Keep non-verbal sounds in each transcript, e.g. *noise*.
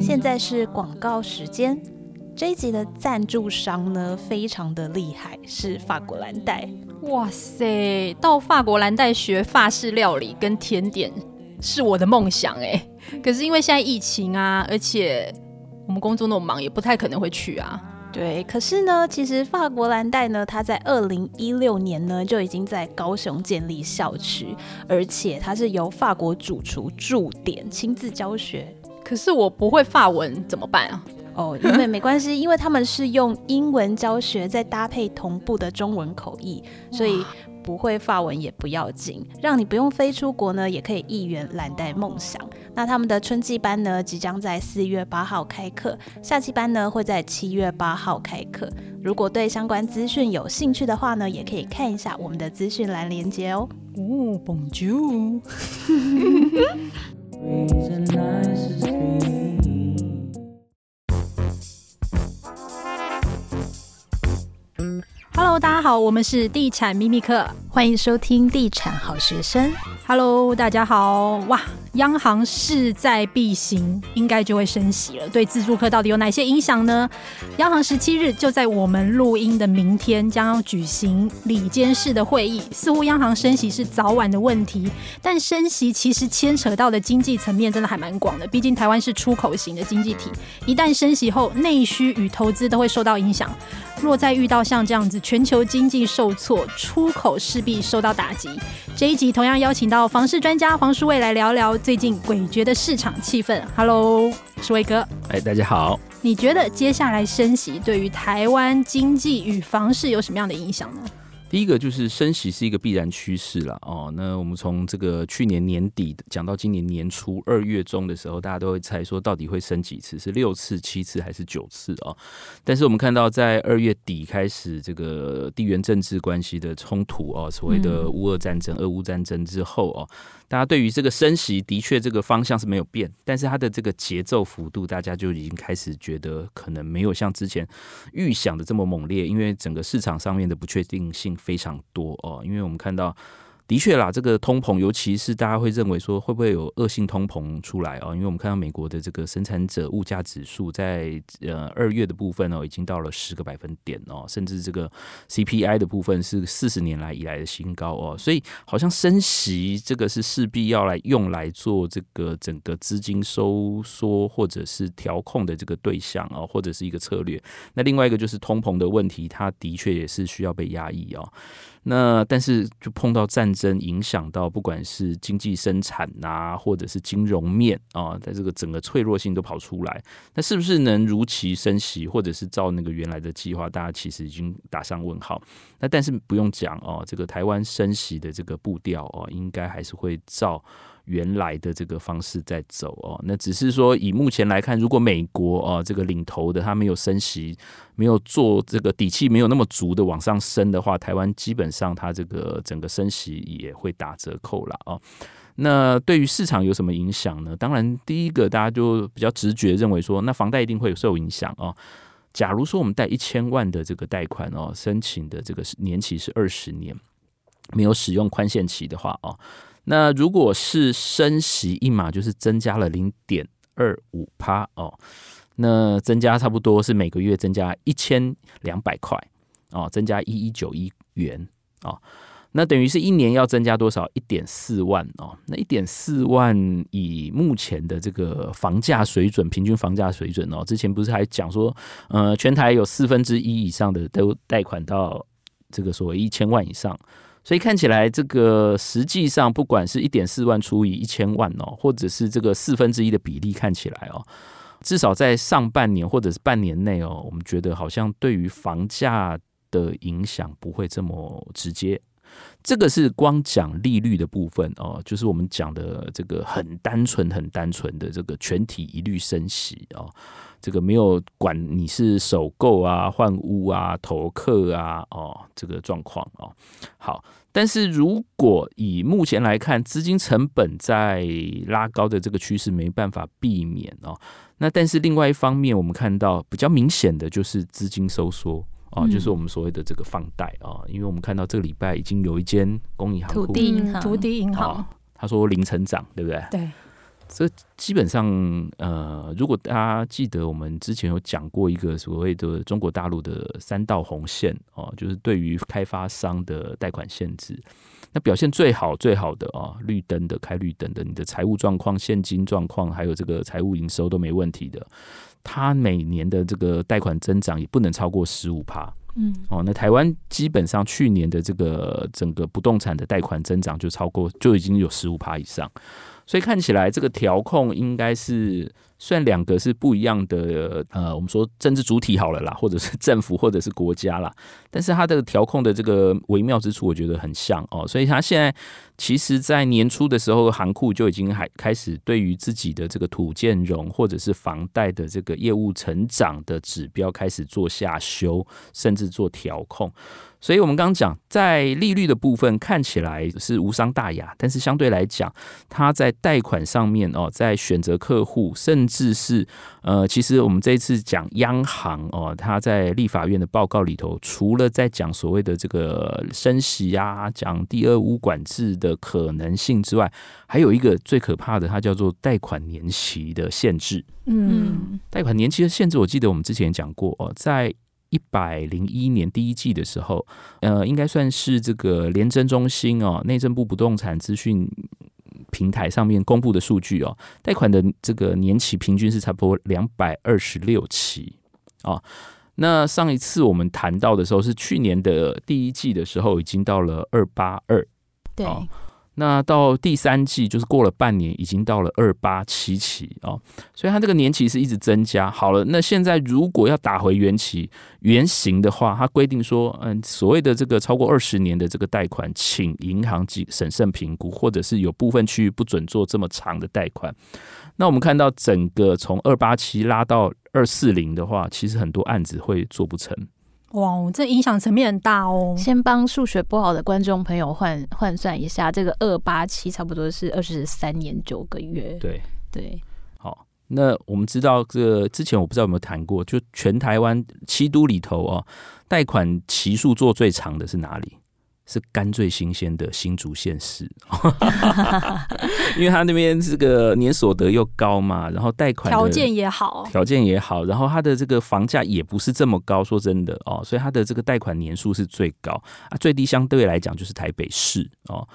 现在是广告时间。这一集的赞助商呢，非常的厉害，是法国蓝带。哇塞，到法国蓝带学法式料理跟甜点是我的梦想哎。可是因为现在疫情啊，而且我们工作那么忙，也不太可能会去啊。对，可是呢，其实法国蓝带呢，它在二零一六年呢就已经在高雄建立校区，而且它是由法国主厨驻点亲自教学。可是我不会法文怎么办啊？哦，因为没关系，因为他们是用英文教学，再搭配同步的中文口译，所以不会法文也不要紧，让你不用飞出国呢，也可以一圆蓝带梦想。那他们的春季班呢，即将在四月八号开课，夏季班呢会在七月八号开课。如果对相关资讯有兴趣的话呢，也可以看一下我们的资讯栏连接哦。哦，Bonjour。*laughs* Hello，大家好，我们是地产秘密课，欢迎收听地产好学生。Hello，大家好，哇！央行势在必行，应该就会升息了。对自助客到底有哪些影响呢？央行十七日就在我们录音的明天将要举行里监事的会议。似乎央行升息是早晚的问题，但升息其实牵扯到的经济层面真的还蛮广的。毕竟台湾是出口型的经济体，一旦升息后，内需与投资都会受到影响。若再遇到像这样子全球经济受挫，出口势必受到打击。这一集同样邀请到房市专家黄书伟来聊聊最近诡谲的市场气氛。Hello，书伟哥。哎，大家好。你觉得接下来升息对于台湾经济与房市有什么样的影响呢？第一个就是升息是一个必然趋势了哦。那我们从这个去年年底讲到今年年初二月中的时候，大家都会猜说到底会升几次，是六次、七次还是九次哦？但是我们看到在二月底开始这个地缘政治关系的冲突哦，所谓的乌俄战争、俄乌战争之后哦。大家对于这个升息的确这个方向是没有变，但是它的这个节奏幅度，大家就已经开始觉得可能没有像之前预想的这么猛烈，因为整个市场上面的不确定性非常多哦，因为我们看到。的确啦，这个通膨，尤其是大家会认为说会不会有恶性通膨出来哦？因为我们看到美国的这个生产者物价指数在呃二月的部分哦，已经到了十个百分点哦，甚至这个 CPI 的部分是四十年来以来的新高哦，所以好像升息这个是势必要来用来做这个整个资金收缩或者是调控的这个对象哦，或者是一个策略。那另外一个就是通膨的问题，它的确也是需要被压抑哦。那但是就碰到战争，影响到不管是经济生产呐，或者是金融面啊，在这个整个脆弱性都跑出来，那是不是能如期升息，或者是照那个原来的计划？大家其实已经打上问号。那但是不用讲哦，这个台湾升息的这个步调哦，应该还是会照。原来的这个方式在走哦，那只是说以目前来看，如果美国哦这个领头的他没有升息，没有做这个底气没有那么足的往上升的话，台湾基本上它这个整个升息也会打折扣了哦。那对于市场有什么影响呢？当然，第一个大家就比较直觉认为说，那房贷一定会有受影响哦。假如说我们贷一千万的这个贷款哦，申请的这个年期是二十年，没有使用宽限期的话哦。那如果是升息一码，就是增加了零点二五趴哦，那增加差不多是每个月增加一千两百块哦，增加一一九一元哦，那等于是一年要增加多少？一点四万哦，那一点四万以目前的这个房价水准，平均房价水准哦，之前不是还讲说，呃，全台有四分之一以上的都贷款到这个所谓一千万以上。所以看起来，这个实际上不管是一点四万除以一千万哦，或者是这个四分之一的比例，看起来哦，至少在上半年或者是半年内哦，我们觉得好像对于房价的影响不会这么直接。这个是光讲利率的部分哦，就是我们讲的这个很单纯、很单纯的这个全体一律升息哦。这个没有管你是首购啊、换屋啊、投客啊，哦，这个状况哦。好，但是如果以目前来看，资金成本在拉高的这个趋势没办法避免哦。那但是另外一方面，我们看到比较明显的就是资金收缩哦，就是我们所谓的这个放贷啊，因为我们看到这个礼拜已经有一间工银行、土地银行、土地银行，他说零成长，对不对？对。这基本上，呃，如果大家记得我们之前有讲过一个所谓的中国大陆的三道红线哦，就是对于开发商的贷款限制，那表现最好最好的啊，绿灯的开绿灯的，你的财务状况、现金状况还有这个财务营收都没问题的，它每年的这个贷款增长也不能超过十五趴。嗯，哦，那台湾基本上去年的这个整个不动产的贷款增长就超过，就已经有十五趴以上。所以看起来这个调控应该是，虽然两个是不一样的，呃，我们说政治主体好了啦，或者是 *laughs* 政府或者是国家啦，但是它的调控的这个微妙之处，我觉得很像哦。所以它现在其实，在年初的时候，行库就已经还开始对于自己的这个土建融或者是房贷的这个业务成长的指标开始做下修，甚至做调控。所以，我们刚刚讲，在利率的部分看起来是无伤大雅，但是相对来讲，它在贷款上面哦，在选择客户，甚至是呃，其实我们这一次讲央行哦，他在立法院的报告里头，除了在讲所谓的这个升息啊，讲第二屋管制的可能性之外，还有一个最可怕的，它叫做贷款年期的限制。嗯，贷款年期的限制，我记得我们之前讲过哦，在。一百零一年第一季的时候，呃，应该算是这个廉政中心哦，内政部不动产资讯平台上面公布的数据哦，贷款的这个年期平均是差不多两百二十六期哦。那上一次我们谈到的时候是去年的第一季的时候，已经到了二八二，对。那到第三季就是过了半年，已经到了二八七期哦，所以它这个年期是一直增加。好了，那现在如果要打回原期原形的话，它规定说，嗯，所谓的这个超过二十年的这个贷款，请银行及审慎评估，或者是有部分区域不准做这么长的贷款。那我们看到整个从二八七拉到二四零的话，其实很多案子会做不成。哇，这影响层面很大哦。先帮数学不好的观众朋友换换算一下，这个二八七差不多是二十三年九个月。对对，好，那我们知道这个之前我不知道有没有谈过，就全台湾七都里头哦，贷款期数做最长的是哪里？是干最新鲜的新竹县市，*laughs* 因为他那边这个年所得又高嘛，然后贷款条件也好，条件也好，然后他的这个房价也不是这么高，说真的哦，所以他的这个贷款年数是最高啊，最低相对来讲就是台北市哦。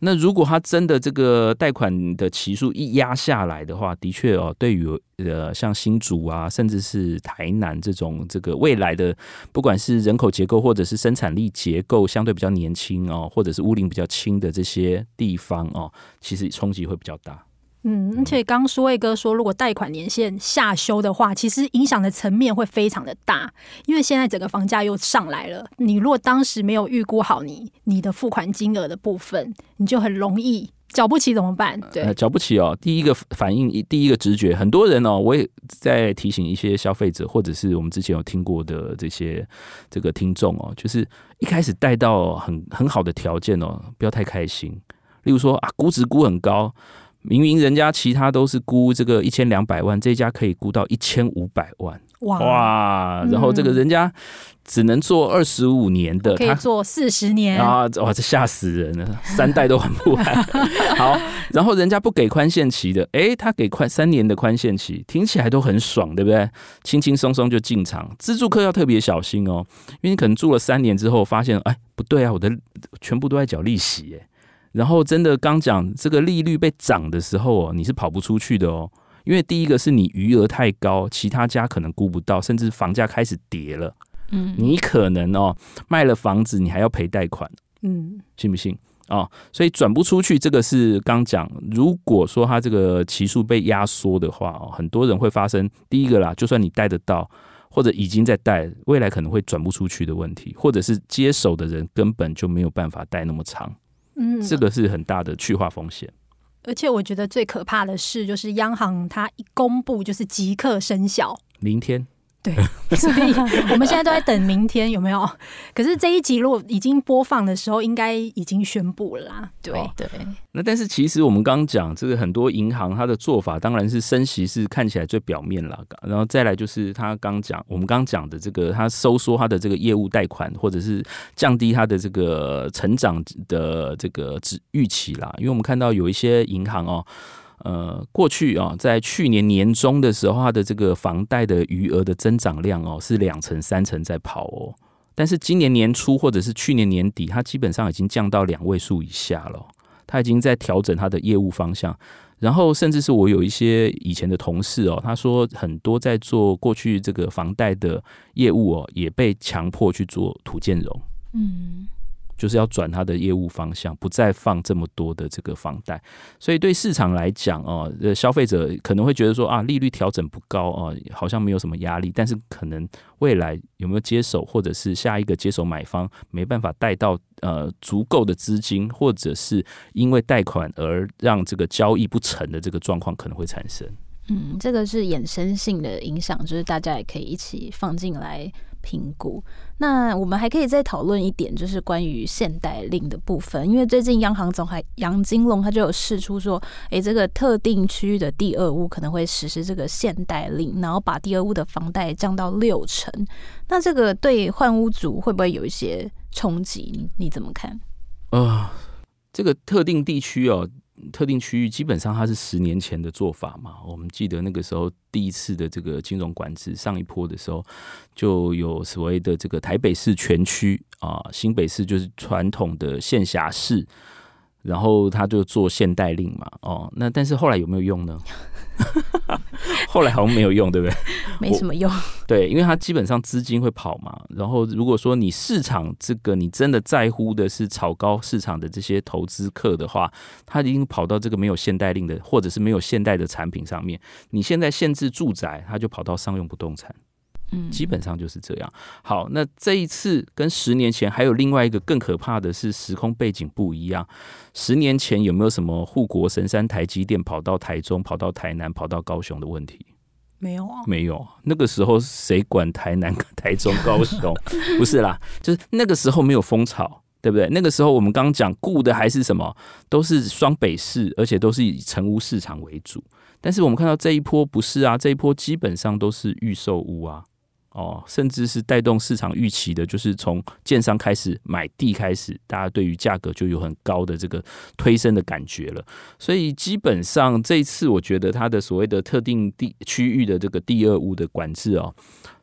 那如果他真的这个贷款的期数一压下来的话，的确哦，对于呃像新竹啊，甚至是台南这种这个未来的，不管是人口结构或者是生产力结构相对比较年轻哦，或者是屋龄比较轻的这些地方哦，其实冲击会比较大。嗯，而且刚苏卫哥说，如果贷款年限下修的话，其实影响的层面会非常的大，因为现在整个房价又上来了。你如果当时没有预估好你你的付款金额的部分，你就很容易缴不起怎么办？对，呃，缴不起哦。第一个反应，第一个直觉，很多人哦，我也在提醒一些消费者，或者是我们之前有听过的这些这个听众哦，就是一开始贷到很很好的条件哦，不要太开心。例如说啊，估值估很高。明明人家其他都是估这个一千两百万，这家可以估到一千五百万，哇哇！然后这个人家只能做二十五年的，可以做四十年啊！哇，这吓死人了，三代都还不完。*laughs* 好，然后人家不给宽限期的，诶、欸，他给宽三年的宽限期，听起来都很爽，对不对？轻轻松松就进场。自助客要特别小心哦，因为你可能住了三年之后，发现哎，不对啊，我的全部都在缴利息耶。然后真的刚讲这个利率被涨的时候哦，你是跑不出去的哦，因为第一个是你余额太高，其他家可能估不到，甚至房价开始跌了，嗯，你可能哦卖了房子，你还要赔贷款，嗯，信不信？哦？所以转不出去，这个是刚讲，如果说他这个期数被压缩的话哦，很多人会发生第一个啦，就算你贷得到，或者已经在贷，未来可能会转不出去的问题，或者是接手的人根本就没有办法贷那么长。嗯，这个是很大的去化风险，而且我觉得最可怕的是，就是央行它一公布就是即刻生效，明天。对，*laughs* 所以我们现在都在等明天有没有？可是这一集如果已经播放的时候，应该已经宣布了啦。对对。那但是其实我们刚刚讲这个很多银行它的做法，当然是升息是看起来最表面了，然后再来就是他刚讲我们刚刚讲的这个，他收缩他的这个业务贷款，或者是降低他的这个成长的这个预期啦。因为我们看到有一些银行哦。呃，过去啊，在去年年中的时候，它的这个房贷的余额的增长量哦，是两成三成在跑哦。但是今年年初或者是去年年底，它基本上已经降到两位数以下了。它已经在调整它的业务方向，然后甚至是我有一些以前的同事哦，他说很多在做过去这个房贷的业务哦，也被强迫去做土建融。嗯。就是要转他的业务方向，不再放这么多的这个房贷，所以对市场来讲哦，呃，消费者可能会觉得说啊，利率调整不高哦，好像没有什么压力，但是可能未来有没有接手，或者是下一个接手买方没办法贷到呃足够的资金，或者是因为贷款而让这个交易不成的这个状况可能会产生。嗯，这个是衍生性的影响，就是大家也可以一起放进来。评估。那我们还可以再讨论一点，就是关于限贷令的部分。因为最近央行总裁杨金龙他就有释出说，诶，这个特定区域的第二屋可能会实施这个限贷令，然后把第二屋的房贷降到六成。那这个对换屋族会不会有一些冲击？你怎么看？啊、呃，这个特定地区哦。特定区域基本上它是十年前的做法嘛，我们记得那个时候第一次的这个金融管制上一波的时候，就有所谓的这个台北市全区啊，新北市就是传统的县辖市，然后他就做限贷令嘛，哦，那但是后来有没有用呢？*laughs* 后来好像没有用，对不对？*laughs* 没什么用。对，因为它基本上资金会跑嘛。然后如果说你市场这个你真的在乎的是炒高市场的这些投资客的话，他已经跑到这个没有限贷令的或者是没有限贷的产品上面。你现在限制住宅，他就跑到商用不动产。嗯，基本上就是这样。好，那这一次跟十年前还有另外一个更可怕的是时空背景不一样。十年前有没有什么护国神山台积电跑到台中、跑到台南、跑到高雄的问题？没有啊，没有。那个时候谁管台南、台中、高雄？*laughs* 不是啦，就是那个时候没有风潮，对不对？那个时候我们刚刚讲顾的还是什么？都是双北市，而且都是以成屋市场为主。但是我们看到这一波不是啊，这一波基本上都是预售屋啊。哦，甚至是带动市场预期的，就是从建商开始买地开始，大家对于价格就有很高的这个推升的感觉了。所以基本上这一次，我觉得它的所谓的特定地区域的这个第二屋的管制哦，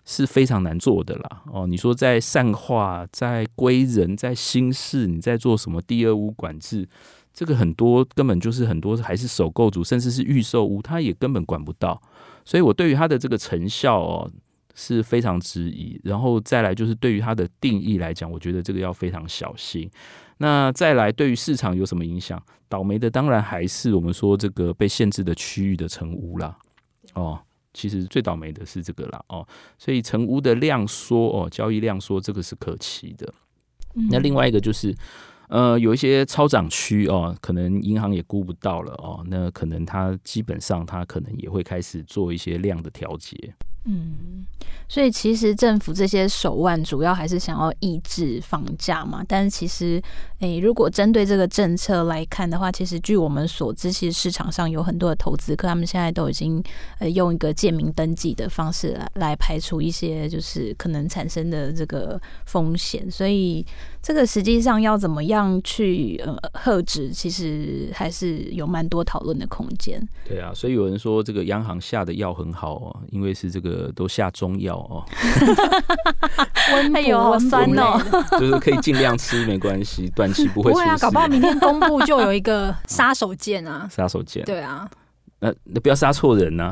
是非常难做的啦。哦，你说在善化、在归人、在新市，你在做什么第二屋管制？这个很多根本就是很多还是首购族，甚至是预售屋，他也根本管不到。所以我对于它的这个成效哦。是非常质疑，然后再来就是对于它的定义来讲，我觉得这个要非常小心。那再来对于市场有什么影响？倒霉的当然还是我们说这个被限制的区域的成屋啦。哦，其实最倒霉的是这个啦。哦，所以成屋的量缩哦，交易量缩，这个是可期的。那另外一个就是，呃，有一些超涨区哦，可能银行也估不到了哦，那可能它基本上它可能也会开始做一些量的调节。嗯，所以其实政府这些手腕主要还是想要抑制房价嘛。但是其实，诶、如果针对这个政策来看的话，其实据我们所知，其实市场上有很多的投资客，他们现在都已经呃用一个借名登记的方式来来排除一些就是可能产生的这个风险。所以这个实际上要怎么样去呃遏制，其实还是有蛮多讨论的空间。对啊，所以有人说这个央行下的药很好哦，因为是这个。都下中药哦，温哎呦，好酸哦，*laughs* 就是可以尽量吃，没关系，*laughs* 短期不会出事。不会啊，搞不好明天公布就有一个杀手锏啊，*laughs* 杀手锏。对啊，那那不要杀错人呐，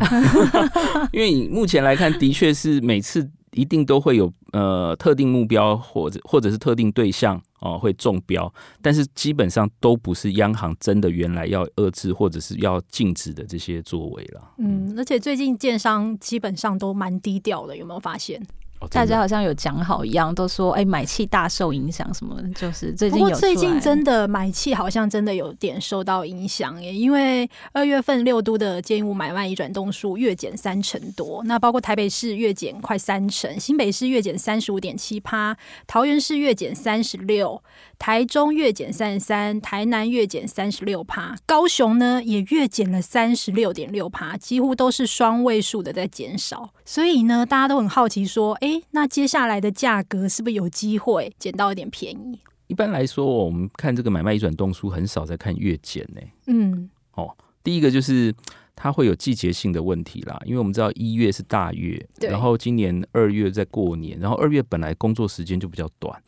因为你目前来看，的确是每次一定都会有呃特定目标或者或者是特定对象。哦，会中标，但是基本上都不是央行真的原来要遏制或者是要禁止的这些作为了。嗯，而且最近建商基本上都蛮低调的，有没有发现？大家好像有讲好一样，都说哎、欸，买气大受影响什么，就是最近有。不过最近真的买气好像真的有点受到影响耶，因为二月份六都的建物买卖移转动数月减三成多，那包括台北市月减快三成，新北市月减三十五点七趴，桃园市月减三十六，台中月减三十三，台南月减三十六趴，高雄呢也月减了三十六点六趴，几乎都是双位数的在减少，所以呢，大家都很好奇说，哎、欸。那接下来的价格是不是有机会捡到一点便宜？一般来说，我们看这个买卖移转动书很少在看月减呢。嗯，哦，第一个就是它会有季节性的问题啦，因为我们知道一月是大月，然后今年二月在过年，然后二月本来工作时间就比较短，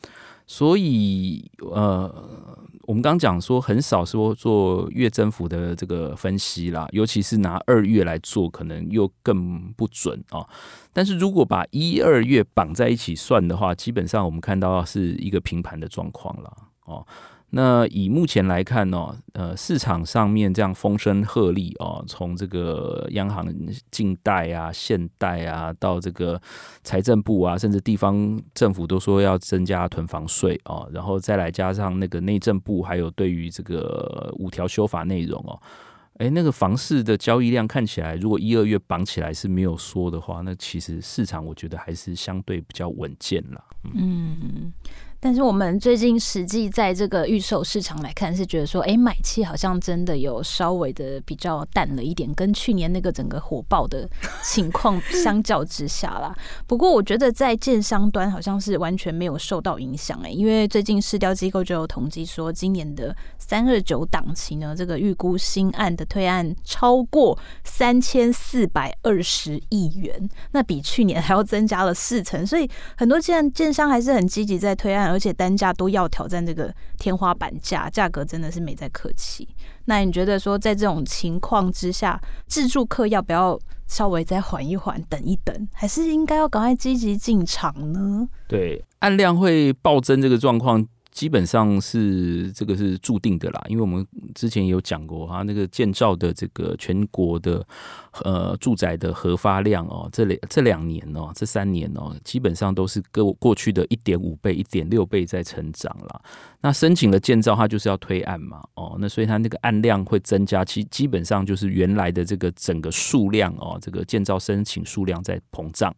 所以呃。我们刚刚讲说很少说做月增幅的这个分析啦，尤其是拿二月来做，可能又更不准啊。但是如果把一二月绑在一起算的话，基本上我们看到是一个平盘的状况了哦。那以目前来看呢，呃，市场上面这样风声鹤唳哦，从这个央行静贷啊、限贷啊，到这个财政部啊，甚至地方政府都说要增加囤房税哦，然后再来加上那个内政部还有对于这个五条修法内容哦，诶，那个房市的交易量看起来，如果一二月绑起来是没有缩的话，那其实市场我觉得还是相对比较稳健了。嗯但是我们最近实际在这个预售市场来看，是觉得说，哎，买气好像真的有稍微的比较淡了一点，跟去年那个整个火爆的情况相较之下啦。*laughs* 不过我觉得在建商端好像是完全没有受到影响，哎，因为最近市调机构就有统计说，今年的三二九档期呢，这个预估新案的推案超过三千四百二十亿元，那比去年还要增加了四成，所以很多建建商还是很积极在推案。而且单价都要挑战这个天花板价，价格真的是没在客气。那你觉得说，在这种情况之下，自助客要不要稍微再缓一缓，等一等，还是应该要赶快积极进场呢？对，按量会暴增这个状况。基本上是这个是注定的啦，因为我们之前有讲过哈，那个建造的这个全国的呃住宅的核发量哦，这两这两年哦，这三年哦，基本上都是过过去的一点五倍、一点六倍在成长了。那申请的建造它就是要推案嘛，哦，那所以它那个案量会增加，其基本上就是原来的这个整个数量哦，这个建造申请数量在膨胀。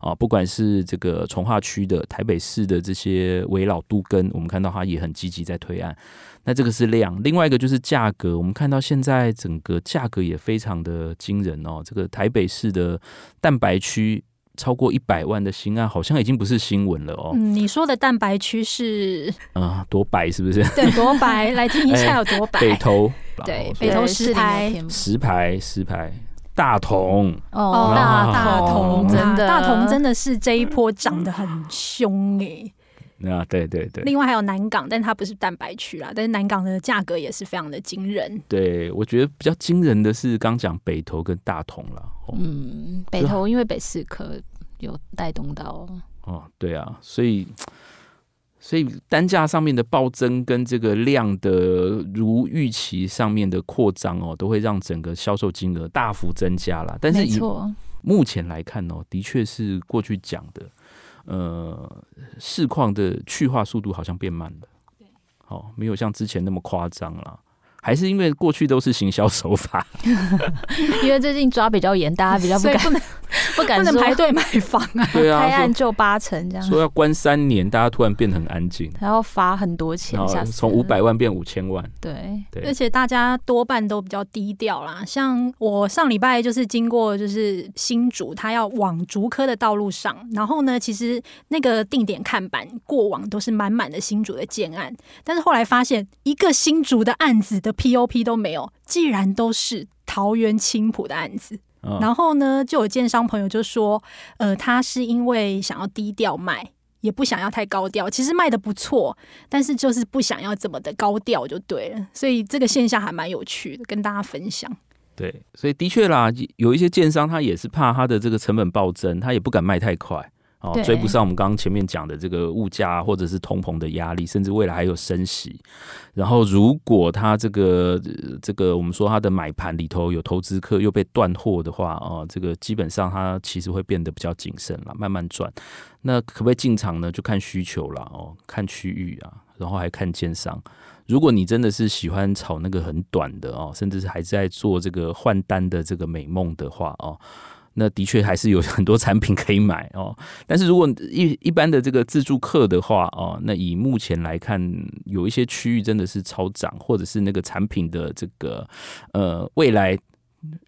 啊，不管是这个从化区的、台北市的这些围老都根，我们看到它也很积极在推案。那这个是量，另外一个就是价格。我们看到现在整个价格也非常的惊人哦。这个台北市的蛋白区超过一百万的新案，好像已经不是新闻了哦。嗯，你说的蛋白区是啊，多白是不是？对，多白，来听一下有多白。*laughs* 欸、北投，对，北投石牌，石牌，石牌。大同哦，大大同真的，大同真的是这一波涨得很凶哎。啊，对对对。另外还有南港，但它不是蛋白区啦，但是南港的价格也是非常的惊人。对，我觉得比较惊人的是刚讲北投跟大同了。嗯，北投因为北四科有带动到。哦，对啊，所以。所以单价上面的暴增跟这个量的如预期上面的扩张哦，都会让整个销售金额大幅增加了。但是以目前来看哦，的确是过去讲的，呃，市况的去化速度好像变慢了。对，哦，没有像之前那么夸张了。还是因为过去都是行销手法，*laughs* 因为最近抓比较严，大家比较不敢。*laughs* 不敢不能排队买房啊！*laughs* 对啊，开案就八成这样。说要关三年，大家突然变得很安静。还要罚很多钱，从五百万变五千万。对对，而且大家多半都比较低调啦。像我上礼拜就是经过，就是新竹，他要往竹科的道路上，然后呢，其实那个定点看板过往都是满满的新竹的建案，但是后来发现一个新竹的案子的 POP 都没有，既然都是桃园青浦的案子。然后呢，就有建商朋友就说，呃，他是因为想要低调卖，也不想要太高调。其实卖的不错，但是就是不想要怎么的高调就对了。所以这个现象还蛮有趣的，跟大家分享。对，所以的确啦，有一些建商他也是怕他的这个成本暴增，他也不敢卖太快。哦，追不上我们刚刚前面讲的这个物价或者是通膨的压力，甚至未来还有升息。然后，如果他这个这个我们说他的买盘里头有投资客又被断货的话，哦，这个基本上他其实会变得比较谨慎了，慢慢转。那可不可以进场呢？就看需求了哦，看区域啊，然后还看奸商。如果你真的是喜欢炒那个很短的哦，甚至是还在做这个换单的这个美梦的话哦。那的确还是有很多产品可以买哦，*laughs* 但是如果一一般的这个自助客的话哦，那以目前来看，有一些区域真的是超涨，或者是那个产品的这个呃未来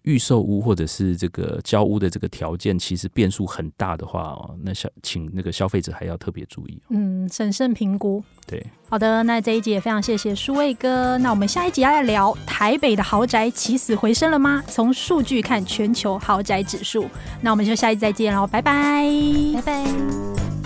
预售屋或者是这个交屋的这个条件其实变数很大的话哦，那消请那个消费者还要特别注意。嗯，审慎评估。对，好的，那这一集也非常谢谢舒卫哥。那我们下一集要来聊台北的豪宅起死回生了吗？从数据看全球豪宅指数。那我们就下一集再见喽，拜拜，拜拜。